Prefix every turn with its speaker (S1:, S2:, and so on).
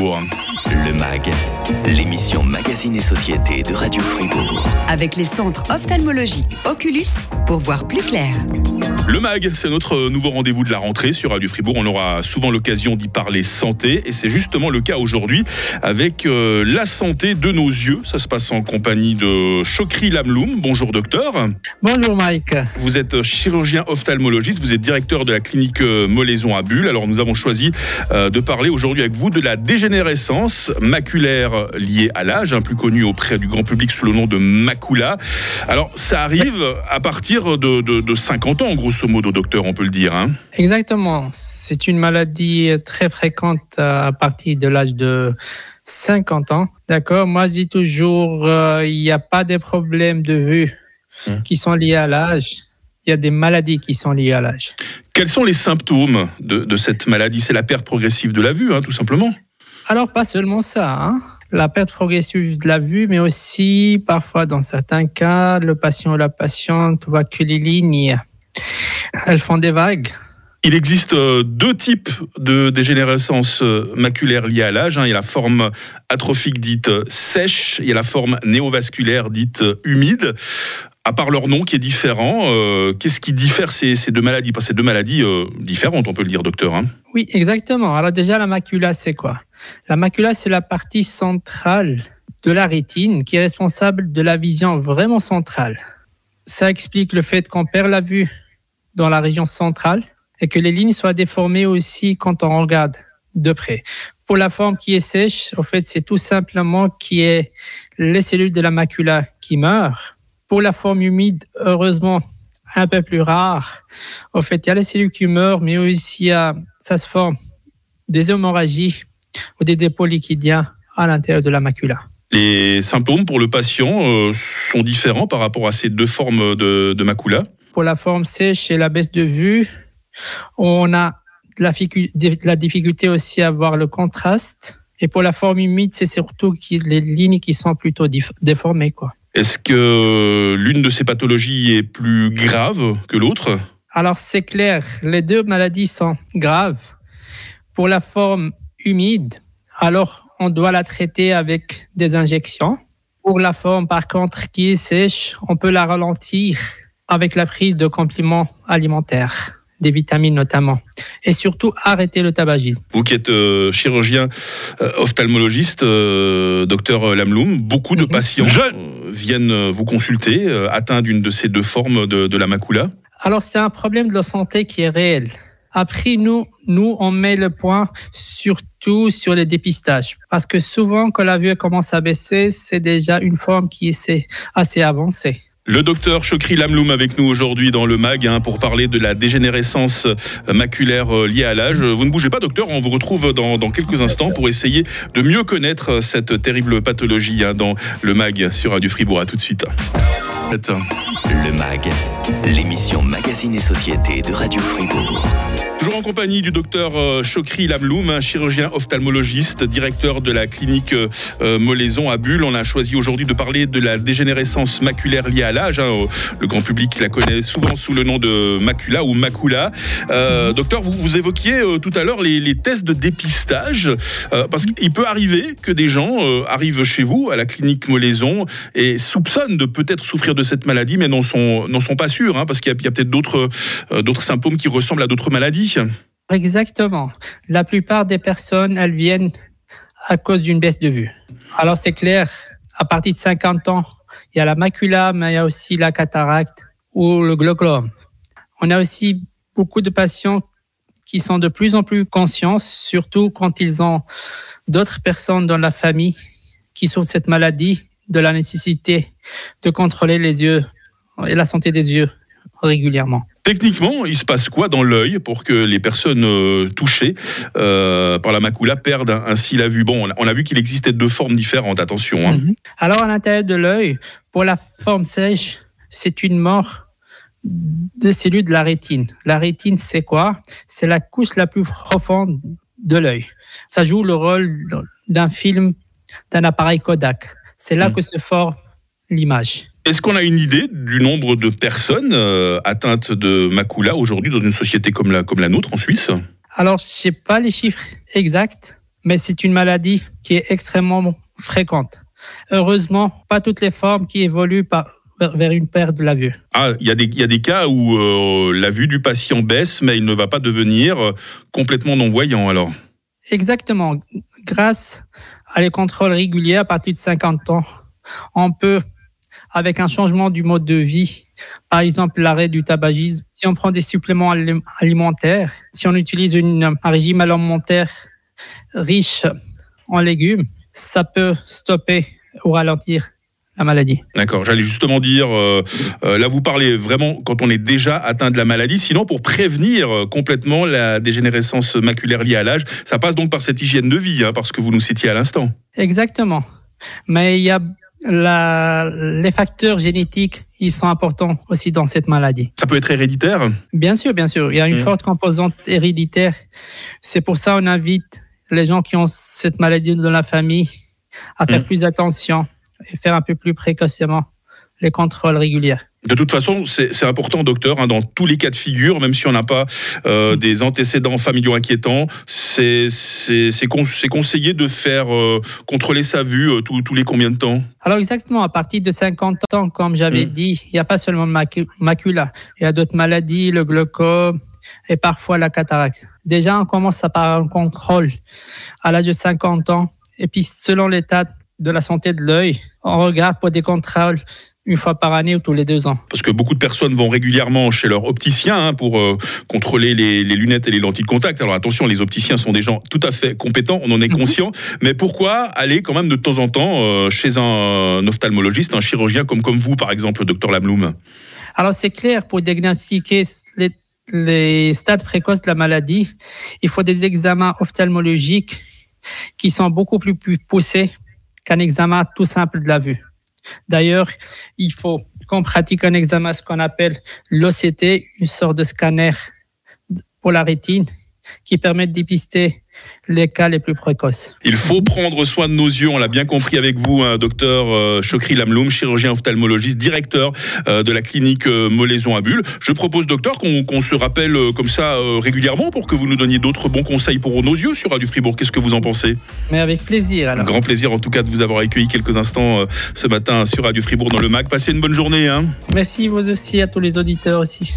S1: one. Le MAG, l'émission Magazine et Société de Radio Fribourg.
S2: Avec les centres ophtalmologiques Oculus pour voir plus clair.
S3: Le MAG, c'est notre nouveau rendez-vous de la rentrée sur Radio Fribourg. On aura souvent l'occasion d'y parler santé et c'est justement le cas aujourd'hui avec euh, la santé de nos yeux. Ça se passe en compagnie de Chokri Lamloum. Bonjour docteur.
S4: Bonjour Mike.
S3: Vous êtes chirurgien ophtalmologiste, vous êtes directeur de la clinique euh, Molaison à Bulle. Alors nous avons choisi euh, de parler aujourd'hui avec vous de la dégénérescence maculaire liée à l'âge, un plus connu auprès du grand public sous le nom de macula. Alors ça arrive à partir de, de, de 50 ans, grosso modo, docteur, on peut le dire. Hein
S4: Exactement. C'est une maladie très fréquente à partir de l'âge de 50 ans. D'accord? Moi, je dis toujours, euh, il n'y a pas de problèmes de vue
S3: Hum.
S4: qui sont liés à l'âge. Il y a des maladies qui sont liées à l'âge.
S3: Quels sont les symptômes de, de cette maladie? C'est la perte progressive de la vue, hein, tout simplement.
S4: Alors, pas seulement ça, hein. la perte progressive de la vue, mais aussi parfois, dans certains cas, le patient ou la patiente voit que les lignes, elles font des vagues.
S3: Il existe euh, deux types de dégénérescence euh, maculaire liée à l'âge. hein. Il y a la forme atrophique dite euh, sèche, il y a la forme néovasculaire dite humide. À part leur nom qui est différent, euh, qu'est-ce qui diffère? Ces, ces deux maladies Parce que ces deux maladies euh, différentes, on peut le dire, docteur. hein.
S4: Oui, exactement. Alors déjà, la macula, c'est quoi? La macula, c'est la partie centrale de la rétine qui est responsable de la vision vraiment centrale. Ça explique le fait qu'on perd la vue dans la région centrale et que les lignes soient déformées aussi quand on regarde de près. Pour la forme qui est sèche, au fait, c'est tout simplement qui est les cellules de la macula qui meurent. Pour la forme humide, heureusement, un peu plus rare, au fait, il y a les cellules qui meurent, mais aussi a- ça se forme des hémorragies ou des dépôts liquidiens à l'intérieur de la macula.
S3: Les symptômes pour le patient euh, sont différents par rapport à ces deux formes de, de macula.
S4: Pour la forme sèche et la baisse de vue, on a de la, ficu- de la difficulté aussi à voir le contraste. Et pour la forme humide, c'est surtout qui- les lignes qui sont plutôt déformées. Quoi.
S3: Est-ce que l'une de ces pathologies est plus grave que l'autre?
S4: Alors c'est clair, les deux maladies sont graves. Pour la forme humide, alors on doit la traiter avec des injections. Pour la forme par contre qui est sèche, on peut la ralentir avec la prise de compléments alimentaires, des vitamines notamment, et surtout arrêter le tabagisme.
S3: Vous qui êtes euh, chirurgien euh, ophtalmologiste, euh, docteur Lamloum, beaucoup de
S4: Mhm.
S3: patients euh, viennent vous consulter euh, atteints d'une de ces deux formes de, de la macula.
S4: Alors c'est un problème de la santé qui est réel. Après, nous, nous, on met le point surtout sur les dépistages. Parce que souvent, quand la vue commence à baisser, c'est déjà une forme qui est assez- avancée.
S3: Le docteur Chokri Lamloum avec nous aujourd'hui dans le MAG hein, pour parler de la dégénérescence euh, maculaire euh, liée à l'âge. Vous ne bougez pas, docteur, on vous retrouve dans, dans quelques instants pour essayer de mieux connaître euh, cette terrible pathologie hein, dans le MAG sur Radio Fribourg. À tout de suite.
S1: Le MAG, l'émission Magazine et Société de Radio Fribourg.
S3: Toujours en compagnie du docteur euh, Chokri Lamloum, un chirurgien ophtalmologiste, directeur de la clinique euh, Molaison à Bulle. On a choisi aujourd'hui de parler de la dégénérescence maculaire liée à l'âge. hein. Le grand public la connaît souvent sous le nom de macula ou macula. Euh, docteur, vous, évoquiez tout à l'heure les, tests de dépistage, parce qu'il peut arriver que des gens arrivent chez vous à la clinique Molaison et soupçonnent de peut-être souffrir de cette maladie, mais n'en sont, pas sûrs, hein, parce qu'il y a, peut-être d'autres euh, d'autres symptômes qui ressemblent à d'autres maladies.
S4: Exactement. La plupart des personnes, elles viennent à cause d'une baisse de vue. Alors c'est clair, à partir de 50 ans, il y a la macula, mais il y a aussi la cataracte ou le glaucome. On a aussi beaucoup de patients qui sont de plus en plus conscients, surtout quand ils ont d'autres personnes dans la famille qui souffrent de cette maladie, de la nécessité de contrôler les yeux et la santé des yeux régulièrement.
S3: Techniquement, il se passe quoi dans l'œil pour que les personnes euh, touchées euh, par la macula perdent ainsi la vue? Bon, on a, vu qu'il existait deux formes différentes, attention. hein.
S4: Mhm. Alors, à l'intérieur de l'œil, pour la forme sèche, c'est une mort des cellules de la rétine. La rétine, c'est quoi? C'est la couche la plus profonde de l'œil. Ça joue le rôle d'un film, d'un appareil Kodak. C'est là
S3: Mhm.
S4: que se forme l'image.
S3: Est-ce qu'on a une idée du nombre de personnes euh, atteintes de macula aujourd'hui dans une société comme la, comme la nôtre en Suisse?
S4: Alors, je sais pas les chiffres exacts, mais c'est une maladie qui est extrêmement fréquente. Heureusement, pas toutes les formes qui évoluent par, vers une perte de la vue.
S3: Ah, il y, a des, y a des cas où euh, la vue du patient baisse, mais il ne va pas devenir euh, complètement non-voyant alors?
S4: Exactement. Grâce à les contrôles réguliers à partir de 50 ans, on peut, avec un changement du mode de vie, par exemple l'arrêt du tabagisme, si on prend des suppléments alimentaires, si on utilise une, un régime alimentaire riche en légumes, ça peut stopper ou ralentir la maladie.
S3: D'accord, j'allais justement dire, euh, euh, là vous parlez vraiment quand on est déjà atteint de la maladie, sinon pour prévenir euh, complètement la dégénérescence maculaire liée à l'âge, ça passe donc par cette hygiène de vie, hein, parce que vous nous citiez à l'instant.
S4: Exactement, mais il y a la, les facteurs génétiques, ils sont importants aussi dans cette maladie.
S3: Ça peut être héréditaire
S4: Bien sûr, bien sûr, il y a une
S3: Mmh.
S4: forte composante héréditaire. C'est pour ça qu'on invite les gens qui ont cette maladie dans la famille à faire
S3: Mmh.
S4: plus attention et faire un peu plus précocement les contrôles réguliers.
S3: De toute façon, c'est important, docteur, hein, dans tous les cas de figure, même si on n'a pas euh, des antécédents familiaux inquiétants, c'est c'est- c'est con- c'est conseillé de faire euh, contrôler sa vue euh, tous les combien de temps?
S4: Alors exactement, à partir de 50 ans, comme j'avais
S3: Mm.
S4: dit, il n'y a pas seulement le macu- macula, il y a d'autres maladies, le glaucome et parfois la cataracte. Déjà, on commence à par un contrôle à l'âge de 50 ans et puis selon l'état de la santé de l'œil, on regarde pour des contrôles une fois par année ou tous les deux ans.
S3: Parce que beaucoup de personnes vont régulièrement chez leur opticien hein, pour euh, contrôler les, les lunettes et les lentilles de contact. Alors attention, les opticiens sont des gens tout à fait compétents, on en est
S4: Mhm.
S3: conscient. Mais pourquoi aller quand même de temps en temps euh, chez un, ophtalmologiste, un chirurgien comme, comme vous, par exemple, docteur Lamloum
S4: Alors c'est clair, pour diagnostiquer les, les stades précoces de la maladie, il faut des examens ophtalmologiques qui sont beaucoup plus poussés qu'un examen tout simple de la vue. D'ailleurs, il faut qu'on pratique un examen, ce qu'on appelle l'OCT, une sorte de scanner pour la rétine, qui permet de dépister les cas les plus précoces.
S3: Il faut prendre soin de nos yeux, on l'a bien compris avec vous, hein, docteur euh, Chokri Lamloum, chirurgien ophtalmologiste, directeur euh, de la clinique euh, Molaison à Bulle. Je propose, docteur, qu'on se rappelle euh, comme ça régulièrement pour que vous nous donniez d'autres bons conseils pour nos yeux sur Radio Fribourg. Qu'est-ce que vous en pensez?
S4: Mais avec plaisir,
S3: Un grand plaisir en tout cas de vous avoir accueilli quelques instants ce matin sur Radio Fribourg dans le MAC. Passez une bonne journée. Hein.
S4: Merci vous aussi, à tous les auditeurs aussi.